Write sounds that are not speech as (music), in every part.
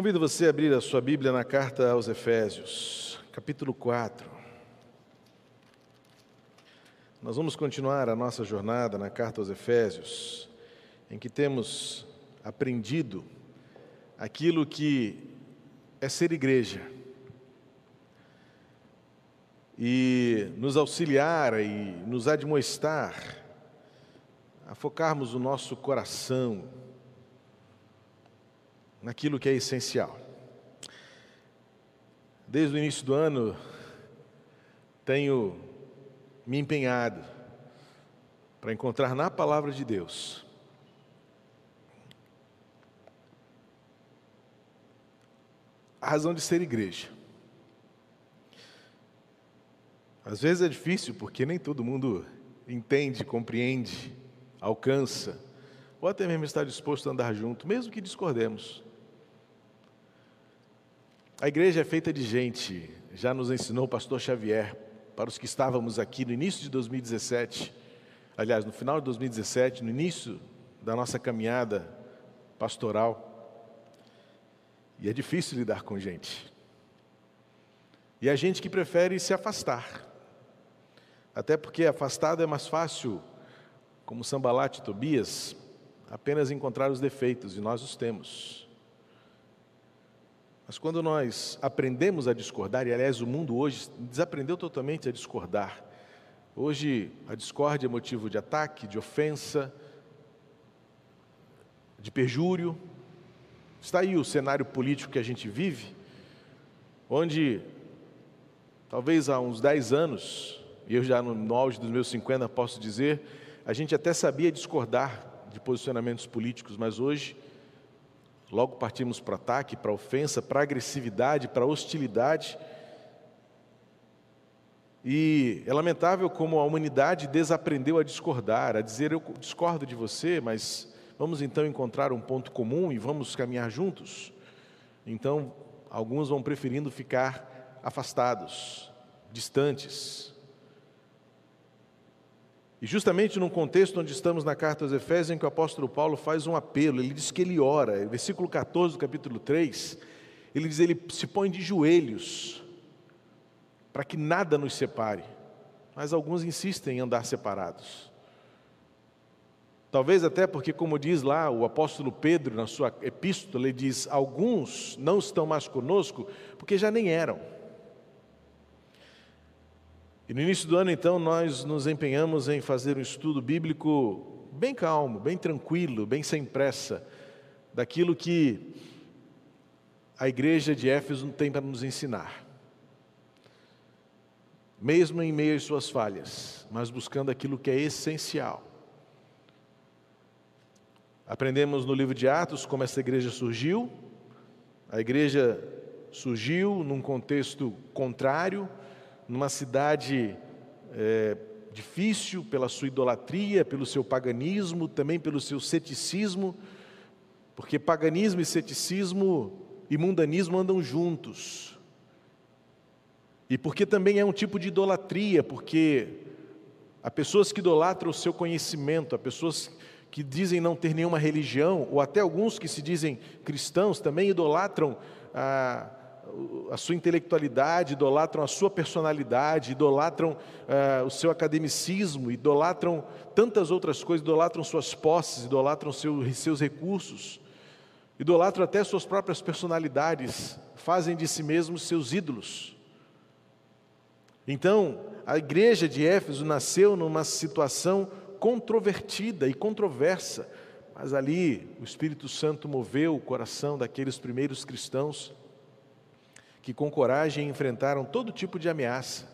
Convido você a abrir a sua Bíblia na carta aos Efésios, capítulo 4. Nós vamos continuar a nossa jornada na carta aos Efésios, em que temos aprendido aquilo que é ser igreja. E nos auxiliar e nos admoestar a focarmos o nosso coração naquilo que é essencial. Desde o início do ano, tenho me empenhado para encontrar na palavra de Deus a razão de ser igreja. Às vezes é difícil porque nem todo mundo entende, compreende, alcança, ou até mesmo está disposto a andar junto, mesmo que discordemos. A igreja é feita de gente, já nos ensinou o pastor Xavier, para os que estávamos aqui no início de 2017, aliás, no final de 2017, no início da nossa caminhada pastoral. E é difícil lidar com gente. E a gente que prefere se afastar. Até porque afastado é mais fácil, como Sambalate e Tobias, apenas encontrar os defeitos, e nós os temos. Mas quando nós aprendemos a discordar, e aliás o mundo hoje desaprendeu totalmente a discordar, hoje a discórdia é motivo de ataque, de ofensa, de perjúrio. Está aí o cenário político que a gente vive, onde talvez há uns 10 anos, e eu já no, auge dos meus 50 posso dizer, a gente até sabia discordar de posicionamentos políticos, mas hoje Logo partimos para ataque, para ofensa, para agressividade, para hostilidade. E é lamentável como a humanidade desaprendeu a discordar, a dizer eu discordo de você, mas vamos então encontrar um ponto comum e vamos caminhar juntos. Então, alguns vão preferindo ficar afastados, distantes, e justamente num contexto onde estamos na carta aos Efésios, em que o apóstolo Paulo faz um apelo, ele diz que ele ora, versículo 14 do capítulo 3, ele diz: ele se põe de joelhos para que nada nos separe, mas alguns insistem em andar separados. Talvez até porque, como diz lá o apóstolo Pedro na sua epístola, ele diz: alguns não estão mais conosco porque já nem eram. E no início do ano, então, nós nos empenhamos em fazer um estudo bíblico bem calmo, bem tranquilo, bem sem pressa, daquilo que a igreja de Éfeso tem para nos ensinar. Mesmo em meio às suas falhas, mas buscando aquilo que é essencial. Aprendemos no livro de Atos como essa igreja surgiu. A igreja surgiu num contexto contrário, numa cidade é, difícil pela sua idolatria, pelo seu paganismo, também pelo seu ceticismo, porque paganismo e ceticismo e mundanismo andam juntos. E porque também é um tipo de idolatria, porque há pessoas que idolatram o seu conhecimento, há pessoas que dizem não ter nenhuma religião, ou até alguns que se dizem cristãos também idolatram a a sua intelectualidade, idolatram a sua personalidade, idolatram uh, o seu academicismo, idolatram tantas outras coisas, idolatram suas posses, idolatram seu, seus recursos, idolatram até suas próprias personalidades, fazem de si mesmos seus ídolos. Então, a igreja de Éfeso nasceu numa situação controvertida e controversa, mas ali o Espírito Santo moveu o coração daqueles primeiros cristãos que com coragem enfrentaram todo tipo de ameaça.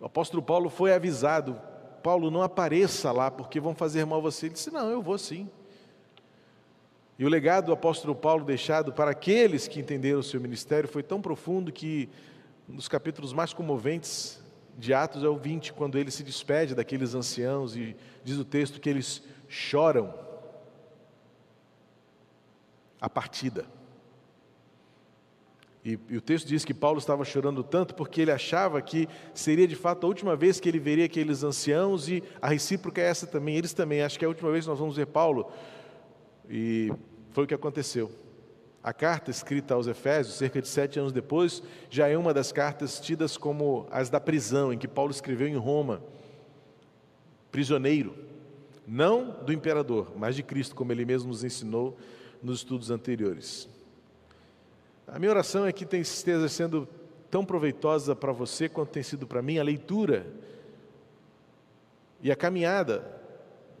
O apóstolo Paulo foi avisado: Paulo, não apareça lá porque vão fazer mal a você. Ele disse: Não, eu vou sim. E o legado do apóstolo Paulo deixado para aqueles que entenderam o seu ministério foi tão profundo que um dos capítulos mais comoventes de Atos é o 20, quando ele se despede daqueles anciãos e diz o texto que eles choram a partida. E, e, o texto diz que Paulo estava chorando tanto porque ele achava que seria de fato a última vez que ele veria aqueles anciãos, e a recíproca é essa também, eles também. Acho que é a última vez que nós vamos ver Paulo. E foi o que aconteceu. A carta escrita aos Efésios, cerca de sete anos depois, já é uma das cartas tidas como as da prisão, em que Paulo escreveu em Roma, prisioneiro, não do imperador, mas de Cristo, como ele mesmo nos ensinou nos estudos anteriores. A minha oração é que esteja sendo tão proveitosa para você quanto tem sido para mim a leitura e a caminhada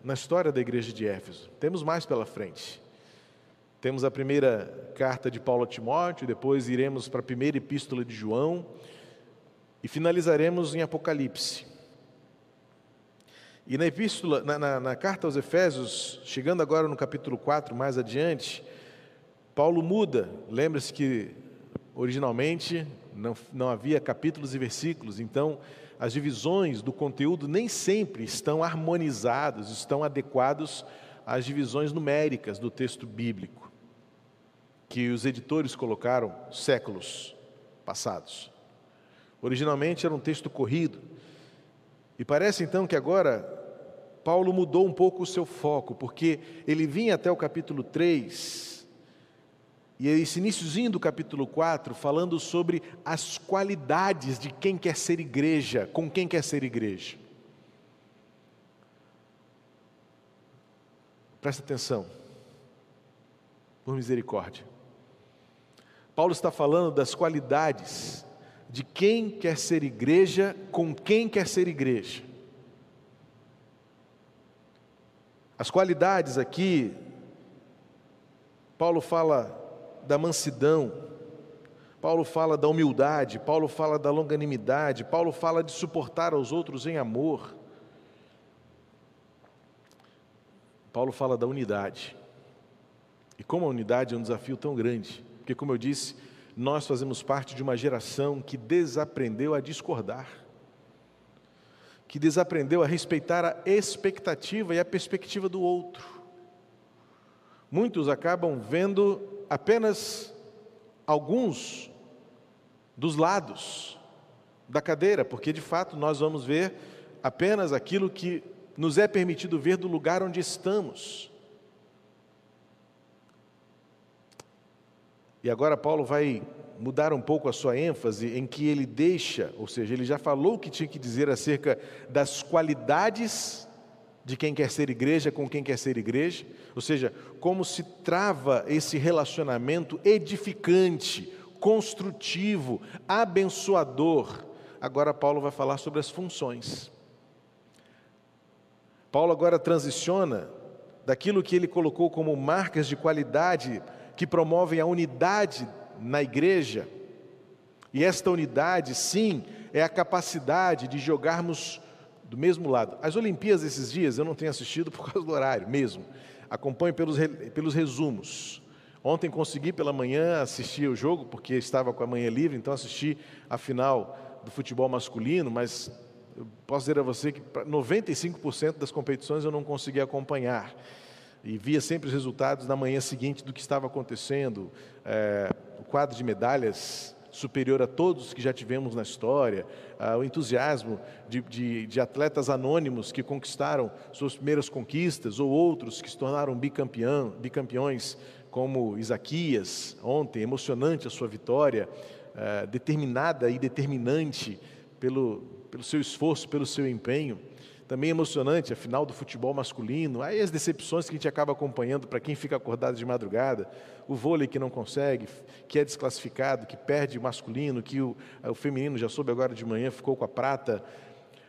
na história da igreja de Éfeso. Temos mais pela frente. Temos a primeira carta de Paulo a Timóteo, depois iremos para a primeira epístola de João e finalizaremos em Apocalipse. E na epístola, na, na, na, carta aos Efésios, chegando agora no capítulo 4, mais adiante, Paulo muda. Lembre-se que originalmente não, não havia capítulos e versículos, então as divisões do conteúdo nem sempre estão harmonizadas, estão adequados às divisões numéricas do texto bíblico que os editores colocaram séculos passados. Originalmente era um texto corrido, e parece então que agora Paulo mudou um pouco o seu foco, porque ele vinha até o capítulo 3, e esse iníciozinho do capítulo 4, falando sobre as qualidades de quem quer ser igreja, com quem quer ser igreja. Presta atenção, por misericórdia. Paulo está falando das qualidades de quem quer ser igreja com quem quer ser igreja. As qualidades aqui, Paulo fala da mansidão, Paulo fala da humildade, Paulo fala da longanimidade, Paulo fala de suportar aos outros em amor. Paulo fala da unidade. E como a unidade é um desafio tão grande, porque, como eu disse, nós fazemos parte de uma geração que desaprendeu a discordar, que desaprendeu a respeitar a expectativa e a perspectiva do outro. Muitos acabam vendo apenas alguns dos lados da cadeira, porque de fato nós vamos ver apenas aquilo que nos é permitido ver do lugar onde estamos. E agora Paulo vai mudar um pouco a sua ênfase em que ele deixa, ou seja, ele já falou o que tinha que dizer acerca das qualidades de quem quer ser igreja com quem quer ser igreja, ou seja, como se trava esse relacionamento edificante, construtivo, abençoador. Agora Paulo vai falar sobre as funções. Paulo agora transiciona daquilo que ele colocou como marcas de qualidade que promovem a unidade na igreja. E esta unidade, sim, é a capacidade de jogarmos do mesmo lado. As Olimpíadas esses dias eu não tenho assistido por causa do horário mesmo. Acompanho pelos, pelos resumos. Ontem consegui pela manhã assistir o jogo, porque estava com a manhã livre, então assisti a final do futebol masculino, mas eu posso dizer a você que 95% das competições eu não consegui acompanhar e via sempre os resultados na manhã seguinte do que estava acontecendo. É, o quadro de medalhas superior a todos que já tivemos na história, ah, o entusiasmo de, de, de, atletas anônimos que conquistaram suas primeiras conquistas, ou outros que se tornaram bicampeão, bicampeões, como Isaquias, ontem, emocionante a sua vitória, ah, determinada e determinante pelo, pelo seu esforço, pelo seu empenho também emocionante, a final do futebol masculino, aí as decepções que a gente acaba acompanhando para quem fica acordado de madrugada, o vôlei que não consegue, que é desclassificado, que perde o masculino, que o, o feminino já soube agora de manhã, ficou com a prata.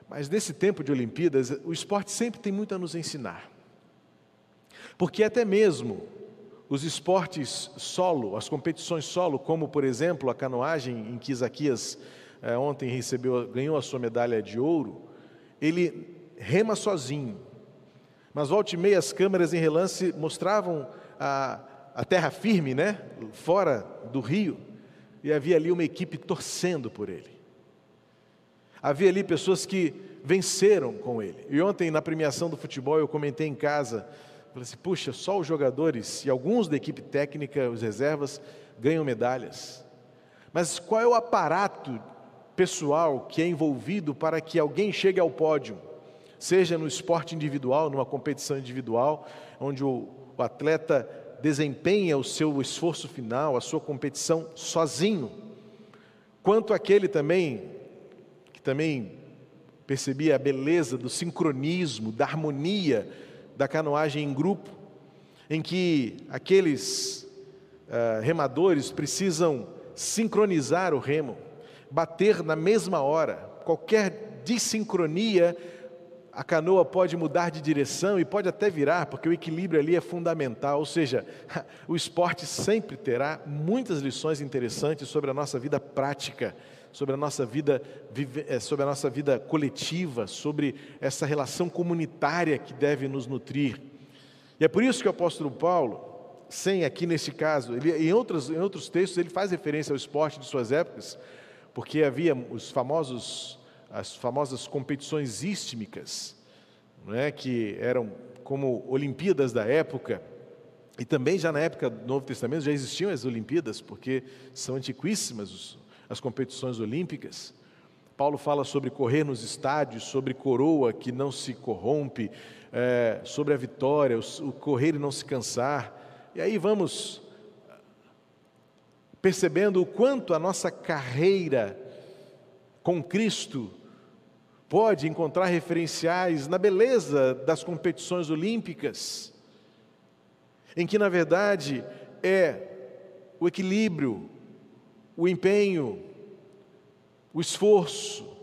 Mas nesse tempo de Olimpíadas, o esporte sempre tem muito a nos ensinar. Porque até mesmo os esportes solo, as competições solo, como por exemplo a canoagem, em que Isaquias eh, ontem recebeu, ganhou a sua medalha de ouro, ele rema sozinho. Mas volte e meia as câmeras em relance mostravam a, a terra firme, né? Fora do rio. E havia ali uma equipe torcendo por ele. Havia ali pessoas que venceram com ele. E ontem, na premiação do futebol, eu comentei em casa. Falei assim: puxa, só os jogadores e alguns da equipe técnica, os reservas, ganham medalhas. Mas qual é o aparato pessoal que é envolvido para que alguém chegue ao pódio? Seja no esporte individual, numa competição individual, onde o, o atleta desempenha o seu esforço final, a sua competição sozinho, quanto aquele também que também percebia a beleza do sincronismo, da harmonia da canoagem em grupo, em que aqueles uh, remadores precisam sincronizar o remo, bater na mesma hora. Qualquer dissincronia, a canoa pode mudar de direção e pode até virar, porque o equilíbrio ali é fundamental. Ou seja, (laughs) o esporte sempre terá muitas lições interessantes sobre a nossa vida prática, sobre a nossa vida, eh, sobre a nossa vida coletiva, sobre essa relação comunitária que deve nos nutrir. E é por isso que o apóstolo Paulo, sem aqui nesse caso, ele, em, outros, em outros textos ele faz referência ao esporte de suas épocas, porque havia os famosos, as famosas competições istmicas, não é, que eram como Olimpíadas da época, e também já na época do Novo Testamento já existiam as Olimpíadas, porque são antiquíssimas as competições olímpicas. Paulo fala sobre correr nos estádios, sobre coroa que não se corrompe, é, sobre a vitória, o correr e não se cansar. E aí vamos percebendo o quanto a nossa carreira com Cristo pode encontrar referenciais na beleza das competições olímpicas, em que, na verdade, é o equilíbrio, o empenho, o esforço,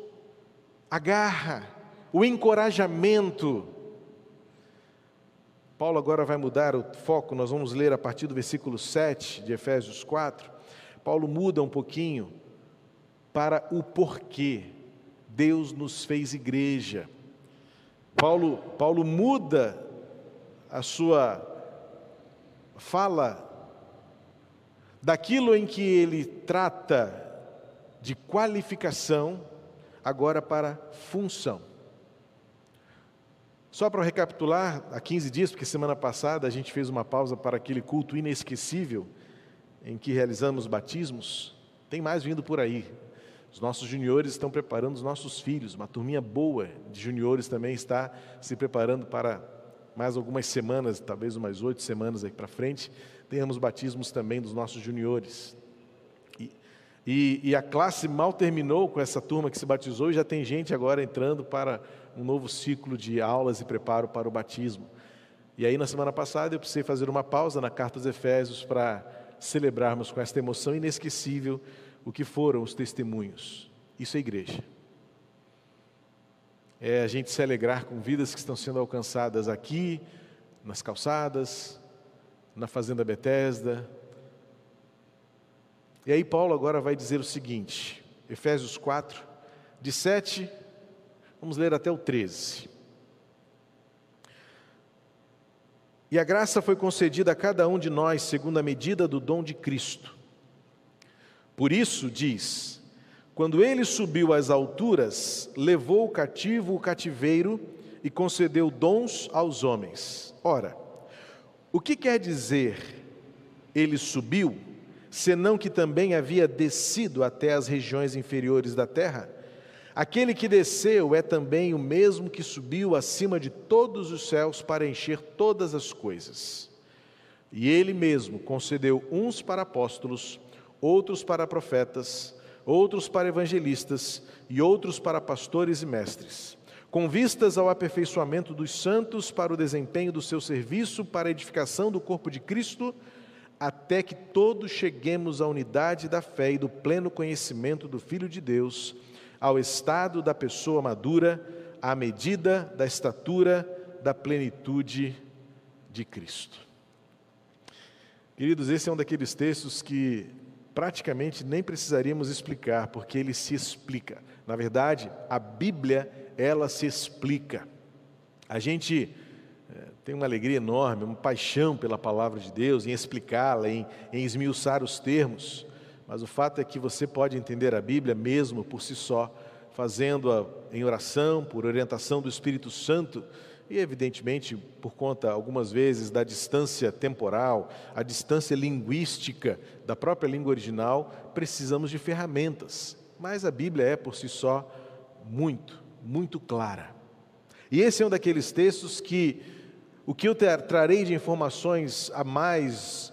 a garra, o encorajamento Paulo agora vai mudar o foco, nós vamos ler a partir do versículo 7 de Efésios 4. Paulo muda um pouquinho para o porquê Deus nos fez igreja. Paulo, Paulo muda a sua fala daquilo em que ele trata de qualificação, agora para função. Só para recapitular, há 15 dias, porque semana passada a gente fez uma pausa para aquele culto inesquecível em que realizamos batismos, tem mais vindo por aí. Os nossos juniores estão preparando os nossos filhos, uma turminha boa de juniores também está se preparando para mais algumas semanas, talvez umas oito semanas aí para frente, tenhamos batismos também dos nossos juniores. E, e, e a classe mal terminou com essa turma que se batizou e já tem gente agora entrando para um novo ciclo de aulas e preparo para o batismo. E aí, na semana passada, eu precisei fazer uma pausa na Carta aos Efésios para celebrarmos com esta emoção inesquecível o que foram os testemunhos. Isso é igreja. É a gente se alegrar com vidas que estão sendo alcançadas aqui, nas calçadas, na Fazenda Betesda. E aí, Paulo agora vai dizer o seguinte, Efésios 4, de 7 Vamos ler até o 13. E a graça foi concedida a cada um de nós segundo a medida do dom de Cristo. Por isso, diz: quando ele subiu às alturas, levou o cativo o cativeiro e concedeu dons aos homens. Ora, o que quer dizer ele subiu, senão que também havia descido até as regiões inferiores da terra? Aquele que desceu é também o mesmo que subiu acima de todos os céus para encher todas as coisas. E ele mesmo concedeu uns para apóstolos, outros para profetas, outros para evangelistas e outros para pastores e mestres, com vistas ao aperfeiçoamento dos santos para o desempenho do seu serviço para a edificação do corpo de Cristo, até que todos cheguemos à unidade da fé e do pleno conhecimento do Filho de Deus ao estado da pessoa madura, à medida da estatura da plenitude de Cristo. Queridos, esse é um daqueles textos que praticamente nem precisaríamos explicar, porque ele se explica. Na verdade, a Bíblia, ela se explica. A gente é, tem uma alegria enorme, uma paixão pela palavra de Deus, em explicá-la, em, em esmiuçar os termos. Mas o fato é que você pode entender a Bíblia mesmo por si só, fazendo-a em oração, por orientação do Espírito Santo, e evidentemente por conta algumas vezes da distância temporal, a distância linguística da própria língua original, precisamos de ferramentas. Mas a Bíblia é por si só muito, muito clara. E esse é um daqueles textos que o que eu trarei de informações a mais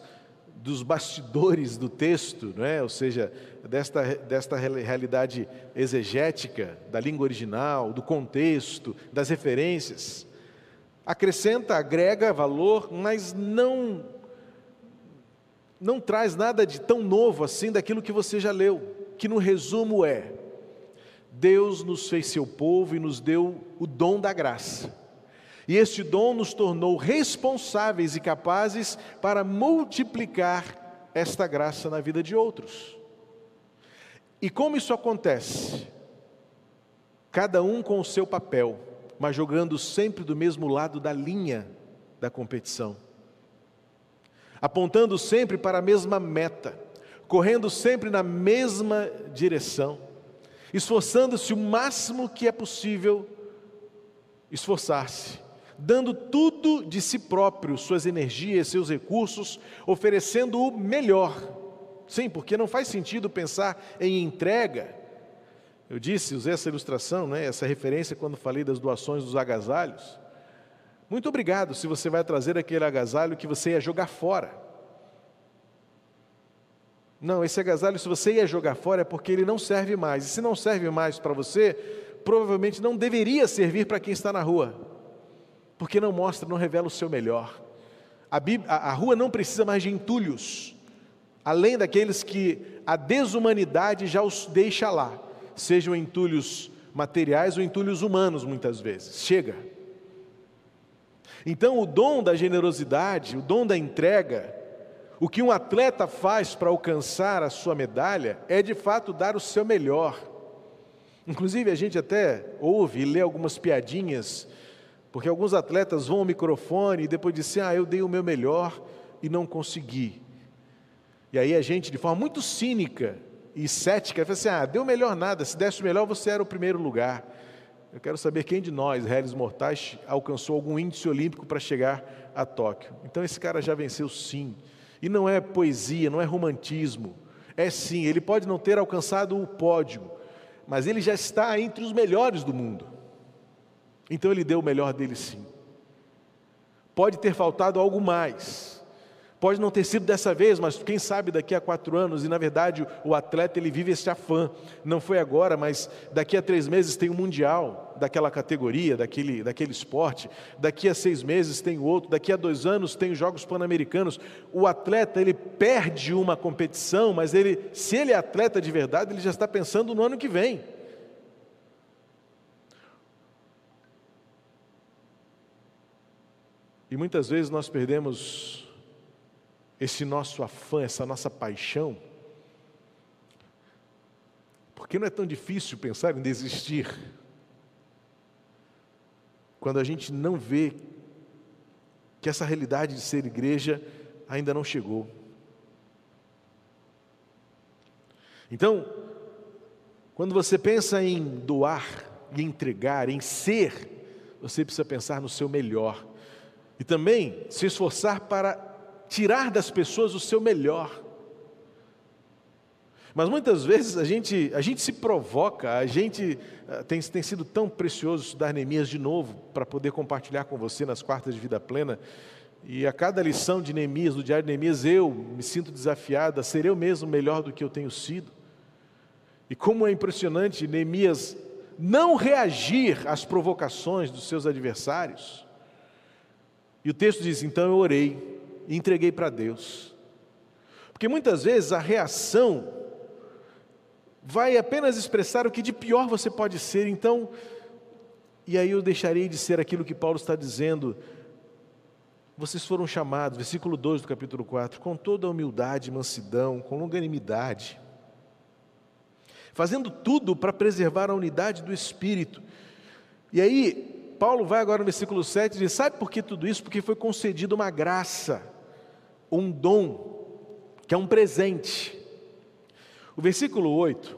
dos bastidores do texto, não é? ou seja, desta, desta realidade exegética, da língua original, do contexto, das referências, acrescenta, agrega valor, mas não, não traz nada de tão novo assim daquilo que você já leu, que no resumo é: Deus nos fez seu povo e nos deu o dom da graça. E este dom nos tornou responsáveis e capazes para multiplicar esta graça na vida de outros. E como isso acontece? Cada um com o seu papel, mas jogando sempre do mesmo lado da linha da competição. Apontando sempre para a mesma meta, correndo sempre na mesma direção, esforçando-se o máximo que é possível esforçar-se dando tudo de si próprio, suas energias, seus recursos, oferecendo o melhor. Sim, porque não faz sentido pensar em entrega. Eu disse, usei essa ilustração, né, essa referência quando falei das doações dos agasalhos. Muito obrigado se você vai trazer aquele agasalho que você ia jogar fora. Não, esse agasalho, se você ia jogar fora, é porque ele não serve mais. E se não serve mais para você, provavelmente não deveria servir para quem está na rua porque não mostra, não revela o seu melhor. A, Bíblia, a, a rua não precisa mais de entulhos, além daqueles que a desumanidade já os deixa lá, sejam entulhos materiais ou entulhos humanos, muitas vezes. Chega. Então, o dom da generosidade, o dom da entrega, o que um atleta faz para alcançar a sua medalha é de fato dar o seu melhor. Inclusive, a gente até ouve e lê algumas piadinhas porque alguns atletas vão ao microfone e depois dizem, ah, eu dei o meu melhor e não consegui. E aí a gente, de forma muito cínica e cética, fala assim, ah, deu melhor nada, se desse melhor você era o primeiro lugar. Eu quero saber quem de nós, réis mortais, alcançou algum índice olímpico para chegar a Tóquio. Então esse cara já venceu sim. E não é poesia, não é romantismo. É sim, ele pode não ter alcançado o pódio, mas ele já está entre os melhores do mundo. Então ele deu o melhor dele sim. Pode ter faltado algo mais. Pode não ter sido dessa vez, mas quem sabe daqui a quatro anos, e na verdade o atleta ele vive esse afã. Não foi agora, mas daqui a três meses tem o um Mundial daquela categoria, daquele, daquele esporte. Daqui a seis meses tem outro, daqui a dois anos tem os Jogos Pan-Americanos. O atleta ele perde uma competição, mas ele, se ele é atleta de verdade, ele já está pensando no ano que vem. E muitas vezes nós perdemos esse nosso afã, essa nossa paixão, porque não é tão difícil pensar em desistir quando a gente não vê que essa realidade de ser igreja ainda não chegou. Então, quando você pensa em doar e entregar, em ser, você precisa pensar no seu melhor. E também se esforçar para tirar das pessoas o seu melhor. Mas muitas vezes a gente, a gente se provoca, a gente eh, tem, tem sido tão precioso estudar Neemias de novo, para poder compartilhar com você nas quartas de vida plena. E a cada lição de Neemias, do diário de Neemias, eu me sinto desafiado a ser eu mesmo melhor do que eu tenho sido. E como é impressionante Neemias não reagir às provocações dos seus adversários. E o texto diz: então eu orei e entreguei para Deus. Porque muitas vezes a reação vai apenas expressar o que de pior você pode ser, então, e aí eu deixarei de ser aquilo que Paulo está dizendo. Vocês foram chamados, versículo 2 do capítulo 4, com toda a humildade, mansidão, com longanimidade, fazendo tudo para preservar a unidade do espírito. E aí, Paulo vai agora no versículo 7 e diz: Sabe por que tudo isso? Porque foi concedido uma graça, um dom, que é um presente. O versículo 8,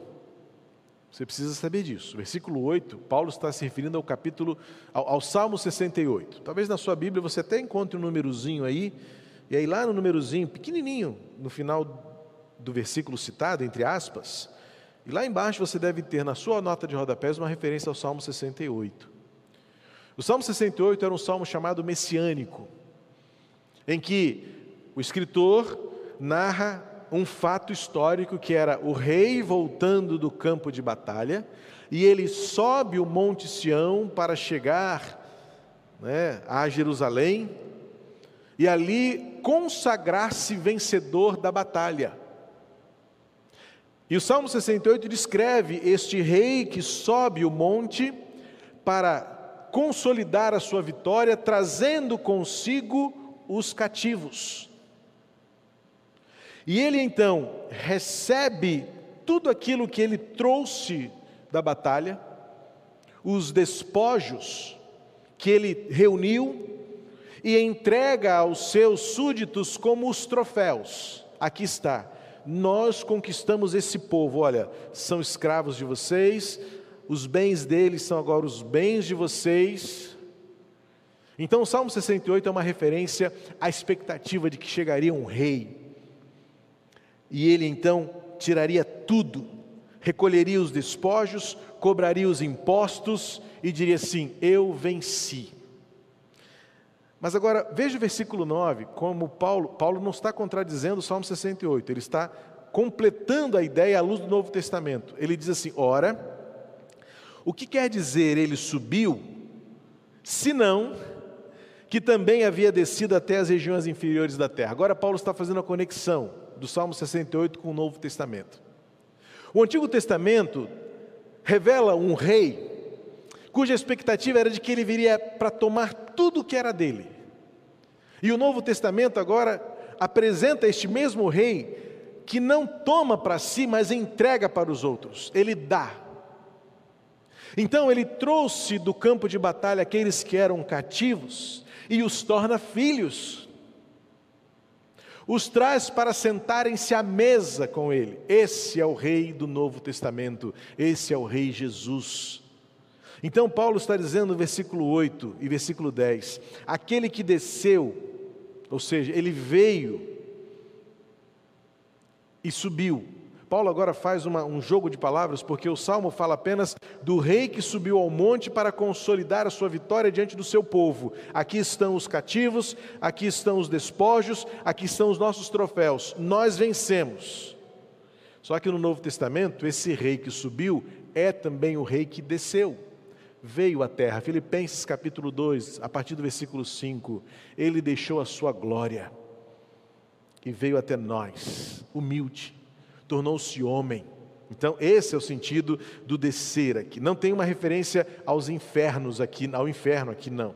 você precisa saber disso. O versículo 8, Paulo está se referindo ao capítulo, ao, ao Salmo 68. Talvez na sua Bíblia você até encontre um númerozinho aí, e aí lá no númerozinho, pequenininho, no final do versículo citado, entre aspas, e lá embaixo você deve ter na sua nota de rodapés uma referência ao Salmo 68. O Salmo 68 era um salmo chamado messiânico, em que o escritor narra um fato histórico que era o rei voltando do campo de batalha e ele sobe o Monte Sião para chegar né, a Jerusalém e ali consagrar-se vencedor da batalha. E o Salmo 68 descreve este rei que sobe o monte para consolidar a sua vitória, trazendo consigo os cativos. E ele então recebe tudo aquilo que ele trouxe da batalha, os despojos que ele reuniu e entrega aos seus súditos como os troféus. Aqui está. Nós conquistamos esse povo, olha, são escravos de vocês, os bens deles são agora os bens de vocês. Então, o Salmo 68 é uma referência à expectativa de que chegaria um rei e ele então tiraria tudo, recolheria os despojos, cobraria os impostos e diria assim: Eu venci. Mas agora, veja o versículo 9, como Paulo, Paulo não está contradizendo o Salmo 68, ele está completando a ideia à luz do Novo Testamento. Ele diz assim: Ora, o que quer dizer ele subiu, senão que também havia descido até as regiões inferiores da terra? Agora, Paulo está fazendo a conexão do Salmo 68 com o Novo Testamento. O Antigo Testamento revela um rei cuja expectativa era de que ele viria para tomar tudo o que era dele. E o Novo Testamento agora apresenta este mesmo rei que não toma para si, mas entrega para os outros, ele dá. Então ele trouxe do campo de batalha aqueles que eram cativos e os torna filhos os traz para sentarem-se à mesa com ele. Esse é o Rei do Novo Testamento, esse é o Rei Jesus. Então, Paulo está dizendo no versículo 8 e versículo 10: aquele que desceu, ou seja, ele veio e subiu, Paulo agora faz uma, um jogo de palavras, porque o salmo fala apenas do rei que subiu ao monte para consolidar a sua vitória diante do seu povo. Aqui estão os cativos, aqui estão os despojos, aqui estão os nossos troféus. Nós vencemos. Só que no Novo Testamento, esse rei que subiu é também o rei que desceu veio à terra. Filipenses capítulo 2, a partir do versículo 5, ele deixou a sua glória e veio até nós, humilde, tornou-se homem. Então, esse é o sentido do descer aqui. Não tem uma referência aos infernos aqui, ao inferno aqui, não.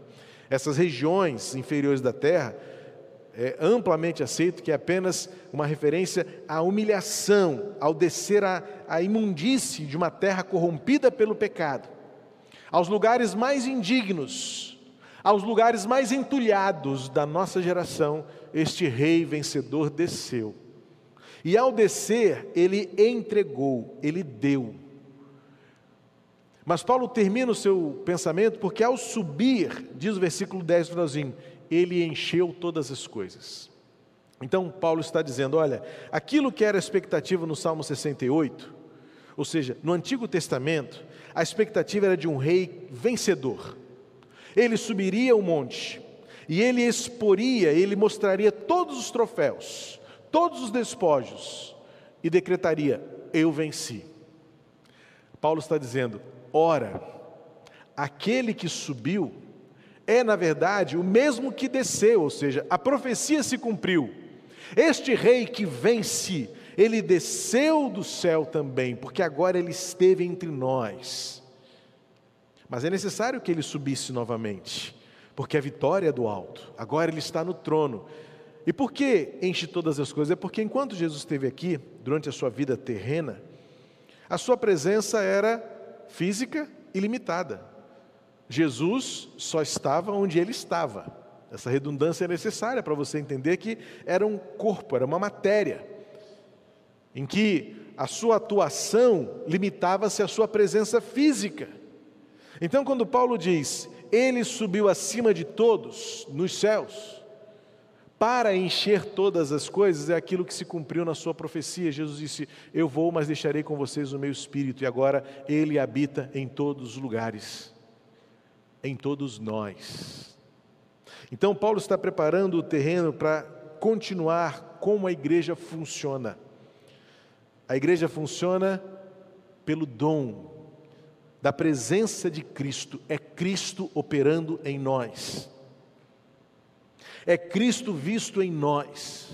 Essas regiões inferiores da terra é amplamente aceito que é apenas uma referência à humilhação, ao descer a, a imundície de uma terra corrompida pelo pecado, aos lugares mais indignos, aos lugares mais entulhados da nossa geração, este rei vencedor desceu e ao descer, ele entregou, ele deu. Mas Paulo termina o seu pensamento porque ao subir, diz o versículo 10 finalzinho, ele encheu todas as coisas. Então Paulo está dizendo, olha, aquilo que era expectativa no Salmo 68, ou seja, no Antigo Testamento, a expectativa era de um rei vencedor. Ele subiria o monte e ele exporia, ele mostraria todos os troféus, todos os despojos e decretaria: Eu venci. Paulo está dizendo: ora, aquele que subiu é, na verdade, o mesmo que desceu, ou seja, a profecia se cumpriu. Este rei que vence, ele desceu do céu também, porque agora ele esteve entre nós. Mas é necessário que ele subisse novamente, porque a vitória é do alto, agora ele está no trono, e por que enche todas as coisas? É porque enquanto Jesus esteve aqui, durante a sua vida terrena, a sua presença era física e limitada. Jesus só estava onde ele estava. Essa redundância é necessária para você entender que era um corpo, era uma matéria, em que a sua atuação limitava-se à sua presença física. Então, quando Paulo diz, ele subiu acima de todos nos céus, para encher todas as coisas é aquilo que se cumpriu na sua profecia. Jesus disse: Eu vou, mas deixarei com vocês o meu espírito, e agora ele habita em todos os lugares. em todos nós. Então, Paulo está preparando o terreno para continuar como a igreja funciona. A igreja funciona pelo dom da presença de Cristo, é Cristo operando em nós, é Cristo visto em nós,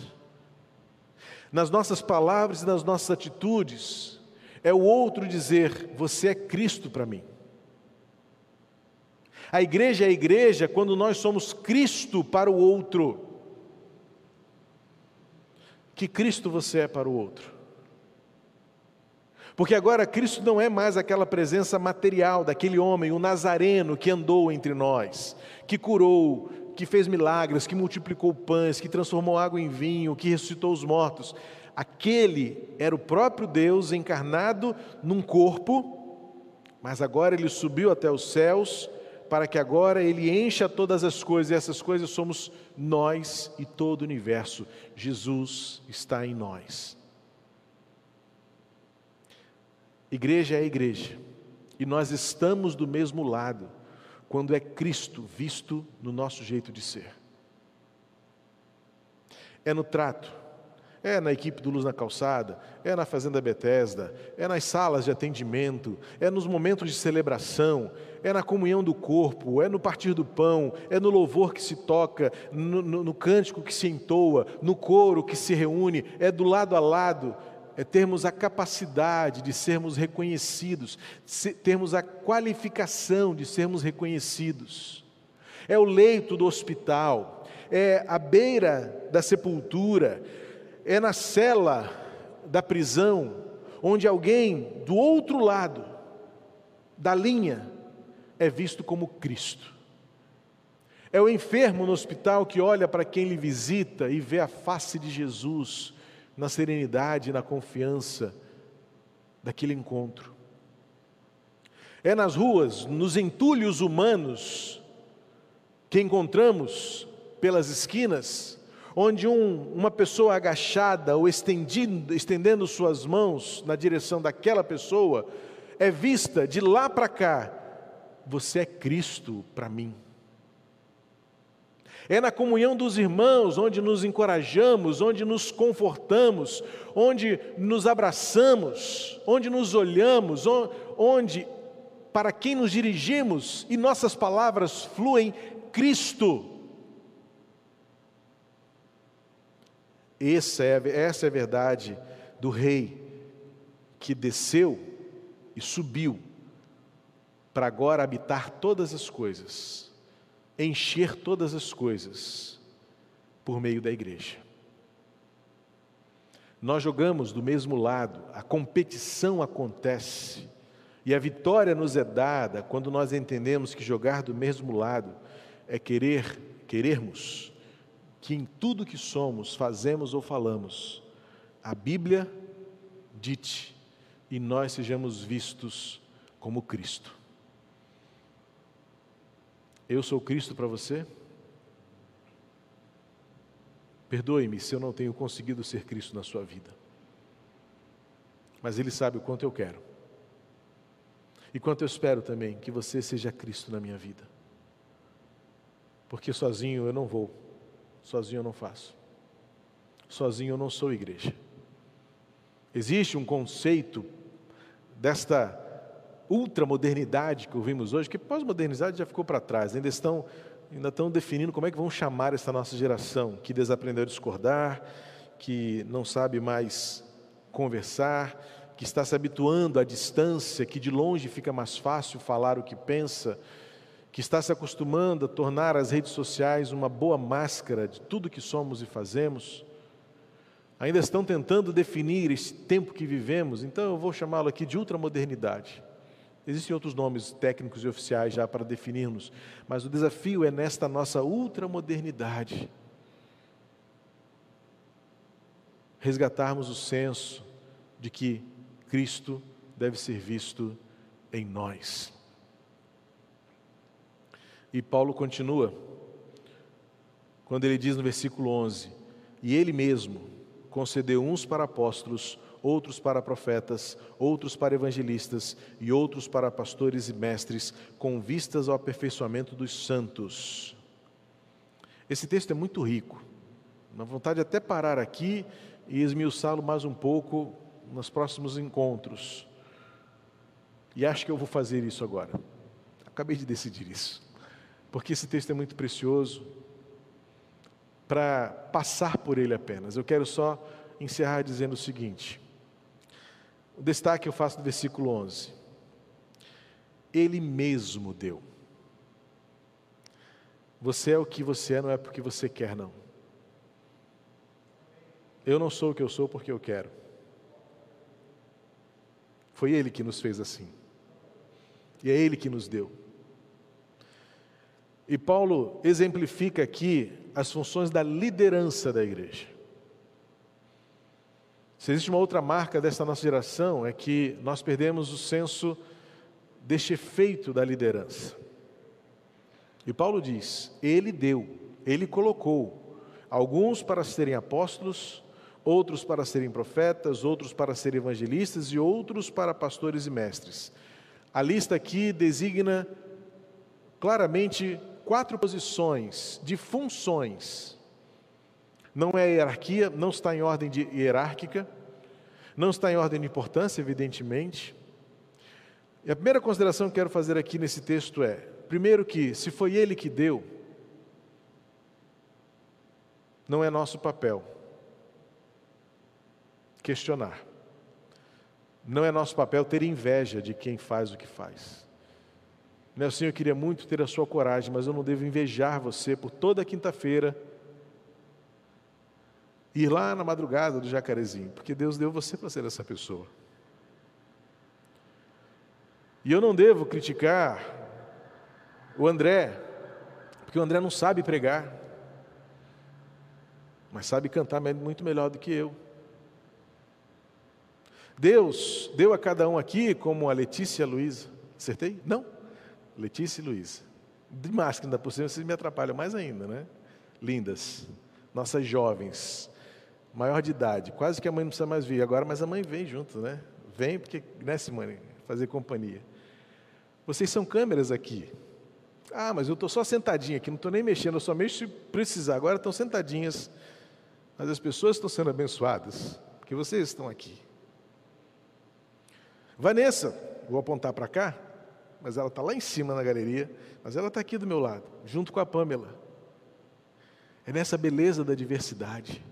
nas nossas palavras e nas nossas atitudes, é o outro dizer: Você é Cristo para mim. A igreja é a igreja quando nós somos Cristo para o outro. Que Cristo você é para o outro? Porque agora Cristo não é mais aquela presença material daquele homem, o nazareno que andou entre nós, que curou, que fez milagres, que multiplicou pães, que transformou água em vinho, que ressuscitou os mortos. Aquele era o próprio Deus encarnado num corpo, mas agora ele subiu até os céus, para que agora ele encha todas as coisas, e essas coisas somos nós e todo o universo. Jesus está em nós. Igreja é igreja, e nós estamos do mesmo lado quando é Cristo visto no nosso jeito de ser. É no trato, é na equipe do Luz na Calçada, é na Fazenda Bethesda, é nas salas de atendimento, é nos momentos de celebração, é na comunhão do corpo, é no partir do pão, é no louvor que se toca, no, no, no cântico que se entoa, no coro que se reúne, é do lado a lado, é termos a capacidade de sermos reconhecidos, termos a qualificação de sermos reconhecidos. É o leito do hospital, é a beira da sepultura, é na cela da prisão, onde alguém do outro lado da linha é visto como Cristo. É o enfermo no hospital que olha para quem lhe visita e vê a face de Jesus na serenidade na confiança daquele encontro. É nas ruas, nos entulhos humanos que encontramos pelas esquinas, onde um, uma pessoa agachada ou estendindo, estendendo suas mãos na direção daquela pessoa é vista de lá para cá. Você é Cristo para mim. É na comunhão dos irmãos, onde nos encorajamos, onde nos confortamos, onde nos abraçamos, onde nos olhamos, onde, para quem nos dirigimos e nossas palavras fluem Cristo. Essa é, essa é a verdade do Rei que desceu e subiu para agora habitar todas as coisas encher todas as coisas por meio da igreja. Nós jogamos do mesmo lado, a competição acontece e a vitória nos é dada quando nós entendemos que jogar do mesmo lado é querer, querermos que em tudo que somos, fazemos ou falamos, a Bíblia dite e nós sejamos vistos como Cristo. Eu sou Cristo para você? Perdoe-me se eu não tenho conseguido ser Cristo na sua vida. Mas Ele sabe o quanto eu quero. E quanto eu espero também que você seja Cristo na minha vida. Porque sozinho eu não vou, sozinho eu não faço. Sozinho eu não sou igreja. Existe um conceito desta ultramodernidade que ouvimos hoje, que pós-modernidade já ficou para trás, ainda estão, ainda estão definindo como é que vão chamar essa nossa geração, que desaprendeu a discordar, que não sabe mais conversar, que está se habituando à distância, que de longe fica mais fácil falar o que pensa, que está se acostumando a tornar as redes sociais uma boa máscara de tudo que somos e fazemos, ainda estão tentando definir esse tempo que vivemos, então eu vou chamá-lo aqui de ultramodernidade. Existem outros nomes técnicos e oficiais já para definirmos, mas o desafio é nesta nossa ultramodernidade resgatarmos o senso de que Cristo deve ser visto em nós. E Paulo continua, quando ele diz no versículo 11: E ele mesmo concedeu uns para apóstolos, outros para profetas, outros para evangelistas e outros para pastores e mestres, com vistas ao aperfeiçoamento dos santos. Esse texto é muito rico. Uma vontade de até parar aqui e esmiuçá-lo mais um pouco nos próximos encontros. E acho que eu vou fazer isso agora. Acabei de decidir isso. Porque esse texto é muito precioso para passar por ele apenas. Eu quero só encerrar dizendo o seguinte: o destaque eu faço do versículo 11. Ele mesmo deu. Você é o que você é, não é porque você quer, não. Eu não sou o que eu sou porque eu quero. Foi Ele que nos fez assim. E é Ele que nos deu. E Paulo exemplifica aqui as funções da liderança da igreja. Se existe uma outra marca dessa nossa geração, é que nós perdemos o senso deste efeito da liderança. E Paulo diz: Ele deu, Ele colocou alguns para serem apóstolos, outros para serem profetas, outros para serem evangelistas e outros para pastores e mestres. A lista aqui designa claramente quatro posições de funções não é hierarquia, não está em ordem de hierárquica, não está em ordem de importância, evidentemente. E a primeira consideração que quero fazer aqui nesse texto é: primeiro, que se foi Ele que deu, não é nosso papel questionar. Não é nosso papel ter inveja de quem faz o que faz. Nelson, eu queria muito ter a sua coragem, mas eu não devo invejar você por toda quinta-feira ir lá na madrugada do jacarezinho, porque Deus deu você para ser essa pessoa. E eu não devo criticar o André, porque o André não sabe pregar, mas sabe cantar muito melhor do que eu. Deus deu a cada um aqui, como a Letícia e a Luísa. Acertei? Não. Letícia e Luísa. De máscara ainda por cima, vocês me atrapalham mais ainda, né? Lindas. Nossas jovens maior de idade, quase que a mãe não precisa mais vir agora, mas a mãe vem junto, né? Vem porque, né, Simone, fazer companhia. Vocês são câmeras aqui. Ah, mas eu estou só sentadinha aqui, não estou nem mexendo, eu só mexo se precisar. Agora estão sentadinhas, mas as pessoas estão sendo abençoadas, porque vocês estão aqui. Vanessa, vou apontar para cá, mas ela está lá em cima na galeria, mas ela está aqui do meu lado, junto com a Pamela. É nessa beleza da diversidade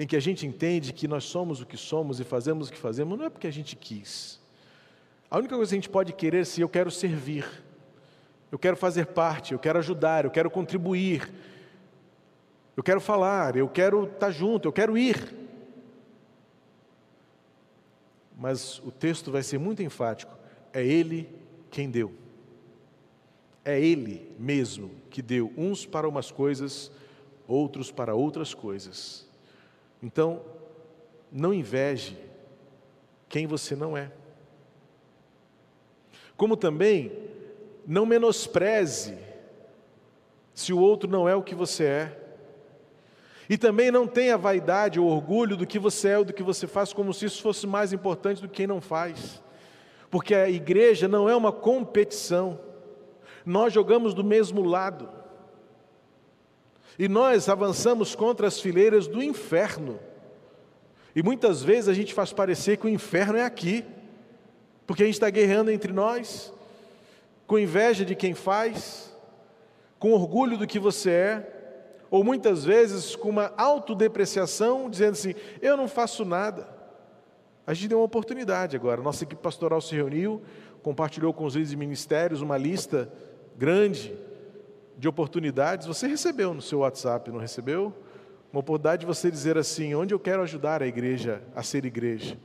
em que a gente entende que nós somos o que somos e fazemos o que fazemos, não é porque a gente quis. A única coisa que a gente pode querer é se eu quero servir, eu quero fazer parte, eu quero ajudar, eu quero contribuir, eu quero falar, eu quero estar junto, eu quero ir. Mas o texto vai ser muito enfático: é Ele quem deu. É Ele mesmo que deu, uns para umas coisas, outros para outras coisas. Então, não inveje quem você não é. Como também, não menospreze se o outro não é o que você é. E também não tenha vaidade ou orgulho do que você é ou do que você faz, como se isso fosse mais importante do que quem não faz. Porque a igreja não é uma competição, nós jogamos do mesmo lado. E nós avançamos contra as fileiras do inferno. E muitas vezes a gente faz parecer que o inferno é aqui, porque a gente está guerreando entre nós, com inveja de quem faz, com orgulho do que você é, ou muitas vezes com uma autodepreciação, dizendo assim: eu não faço nada. A gente deu uma oportunidade agora. Nossa equipe pastoral se reuniu, compartilhou com os líderes de ministérios uma lista grande de oportunidades. Você recebeu no seu WhatsApp, não recebeu? Uma oportunidade de você dizer assim: onde eu quero ajudar a igreja a ser igreja.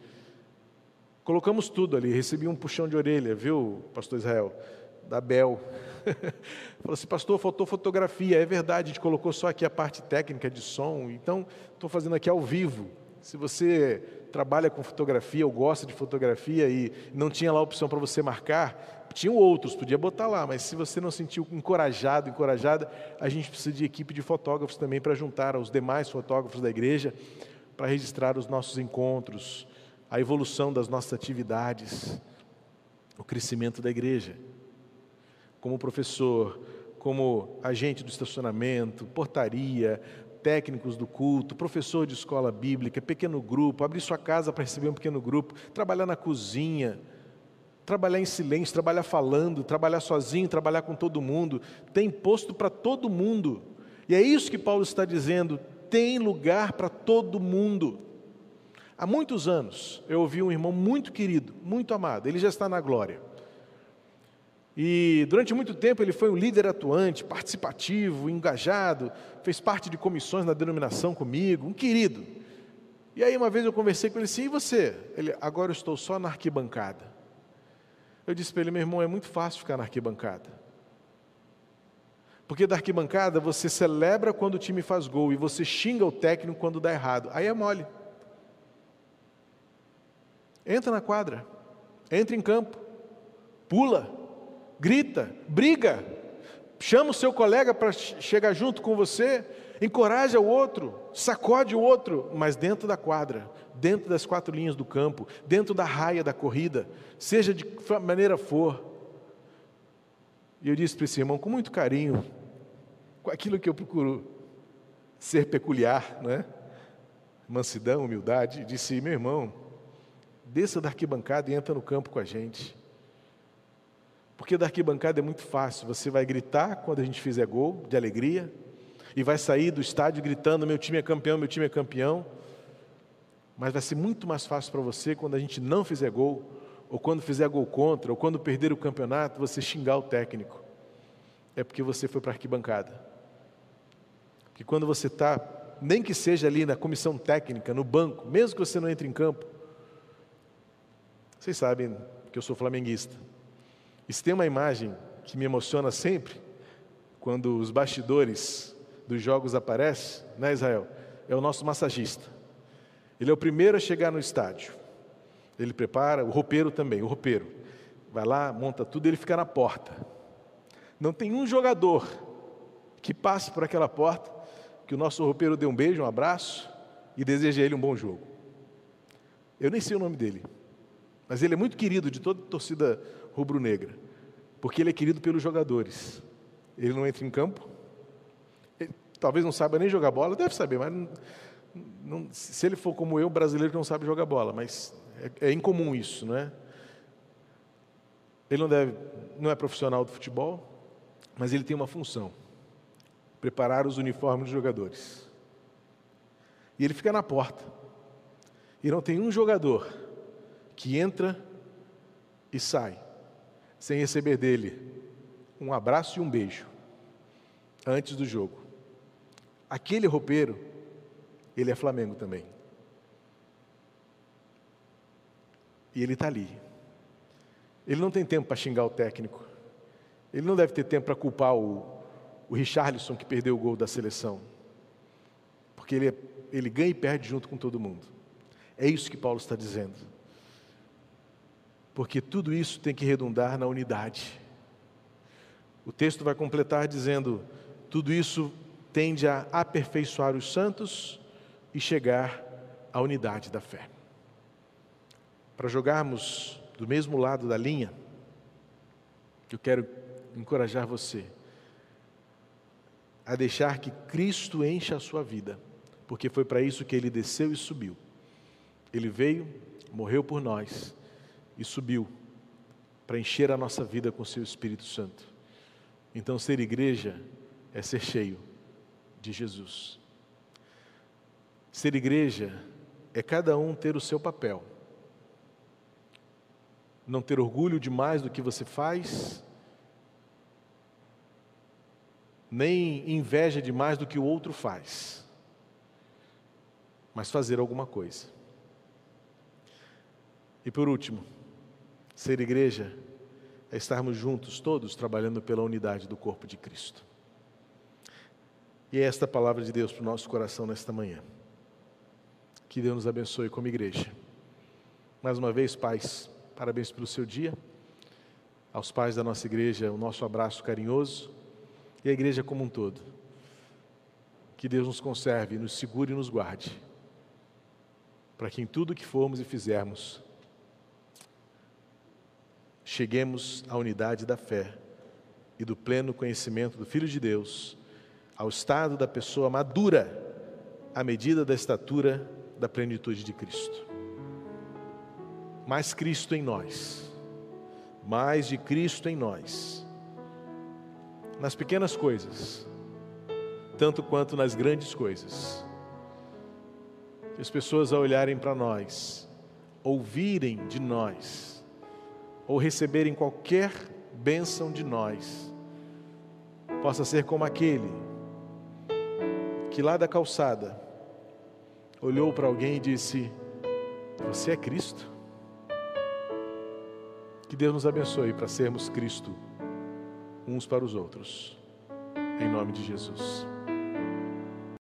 Colocamos tudo ali. Recebi um puxão de orelha, viu, Pastor Israel? Da Bel. (laughs) Falou assim, pastor, faltou fotografia. É verdade, a gente colocou só aqui a parte técnica de som. Então, estou fazendo aqui ao vivo. Se você trabalha com fotografia ou gosta de fotografia e não tinha lá opção para você marcar, tinham outros, podia botar lá, mas se você não sentiu encorajado, encorajada, a gente precisa de equipe de fotógrafos também para juntar aos demais fotógrafos da igreja, para registrar os nossos encontros, a evolução das nossas atividades, o crescimento da igreja. Como professor, como agente do estacionamento, portaria, técnicos do culto, professor de escola bíblica, pequeno grupo, abrir sua casa para receber um pequeno grupo, trabalhar na cozinha, trabalhar em silêncio, trabalhar falando, trabalhar sozinho, trabalhar com todo mundo, tem posto para todo mundo. E é isso que Paulo está dizendo: tem lugar para todo mundo. Há muitos anos eu ouvi um irmão muito querido, muito amado, ele já está na glória. E durante muito tempo ele foi um líder atuante, participativo, engajado, fez parte de comissões na denominação comigo, um querido. E aí uma vez eu conversei com ele assim, e você? Ele, agora eu estou só na arquibancada. Eu disse para ele, meu irmão, é muito fácil ficar na arquibancada. Porque da arquibancada você celebra quando o time faz gol e você xinga o técnico quando dá errado. Aí é mole. Entra na quadra, entra em campo, pula, grita, briga, chama o seu colega para chegar junto com você, encoraja o outro, sacode o outro, mas dentro da quadra, dentro das quatro linhas do campo, dentro da raia da corrida, seja de que maneira for. E eu disse para esse irmão com muito carinho, com aquilo que eu procuro ser peculiar, não é? Mansidão, humildade, disse: meu irmão, desça da arquibancada e entra no campo com a gente. Porque da arquibancada é muito fácil, você vai gritar quando a gente fizer gol, de alegria, e vai sair do estádio gritando: meu time é campeão, meu time é campeão. Mas vai ser muito mais fácil para você quando a gente não fizer gol, ou quando fizer gol contra, ou quando perder o campeonato, você xingar o técnico. É porque você foi para a arquibancada. Que quando você está, nem que seja ali na comissão técnica, no banco, mesmo que você não entre em campo, vocês sabem que eu sou flamenguista. E se tem uma imagem que me emociona sempre, quando os bastidores dos jogos aparecem, né, Israel? É o nosso massagista. Ele é o primeiro a chegar no estádio. Ele prepara, o roupeiro também, o roupeiro. Vai lá, monta tudo, ele fica na porta. Não tem um jogador que passe por aquela porta que o nosso roupeiro dê um beijo, um abraço e deseje a ele um bom jogo. Eu nem sei o nome dele. Mas ele é muito querido de toda a torcida rubro-negra, porque ele é querido pelos jogadores. Ele não entra em campo, talvez não saiba nem jogar bola, deve saber, mas não, não, se ele for como eu, brasileiro que não sabe jogar bola, mas é, é incomum isso, não é? Ele não deve, não é profissional do futebol, mas ele tem uma função: preparar os uniformes dos jogadores. E ele fica na porta. E não tem um jogador que entra e sai, sem receber dele um abraço e um beijo, antes do jogo. Aquele roupeiro, ele é Flamengo também. E ele está ali. Ele não tem tempo para xingar o técnico. Ele não deve ter tempo para culpar o, o Richarlison que perdeu o gol da seleção. Porque ele, é, ele ganha e perde junto com todo mundo. É isso que Paulo está dizendo porque tudo isso tem que redundar na unidade. O texto vai completar dizendo: tudo isso tende a aperfeiçoar os santos e chegar à unidade da fé. Para jogarmos do mesmo lado da linha, eu quero encorajar você a deixar que Cristo encha a sua vida, porque foi para isso que ele desceu e subiu. Ele veio, morreu por nós e subiu para encher a nossa vida com seu Espírito Santo. Então, ser igreja é ser cheio de Jesus. Ser igreja é cada um ter o seu papel. Não ter orgulho demais do que você faz, nem inveja demais do que o outro faz, mas fazer alguma coisa. E por último, Ser igreja é estarmos juntos, todos trabalhando pela unidade do corpo de Cristo. E é esta palavra de Deus para o nosso coração nesta manhã. Que Deus nos abençoe como igreja. Mais uma vez, pais, parabéns pelo seu dia. Aos pais da nossa igreja, o nosso abraço carinhoso. E a igreja como um todo. Que Deus nos conserve, nos segure e nos guarde. para que em tudo que formos e fizermos, cheguemos à unidade da fé e do pleno conhecimento do Filho de Deus, ao estado da pessoa madura, à medida da estatura da plenitude de Cristo. Mais Cristo em nós, mais de Cristo em nós, nas pequenas coisas, tanto quanto nas grandes coisas. Que as pessoas, ao olharem para nós, ouvirem de nós, ou receberem qualquer bênção de nós, possa ser como aquele que lá da calçada olhou para alguém e disse: Você é Cristo? Que Deus nos abençoe para sermos Cristo uns para os outros. Em nome de Jesus.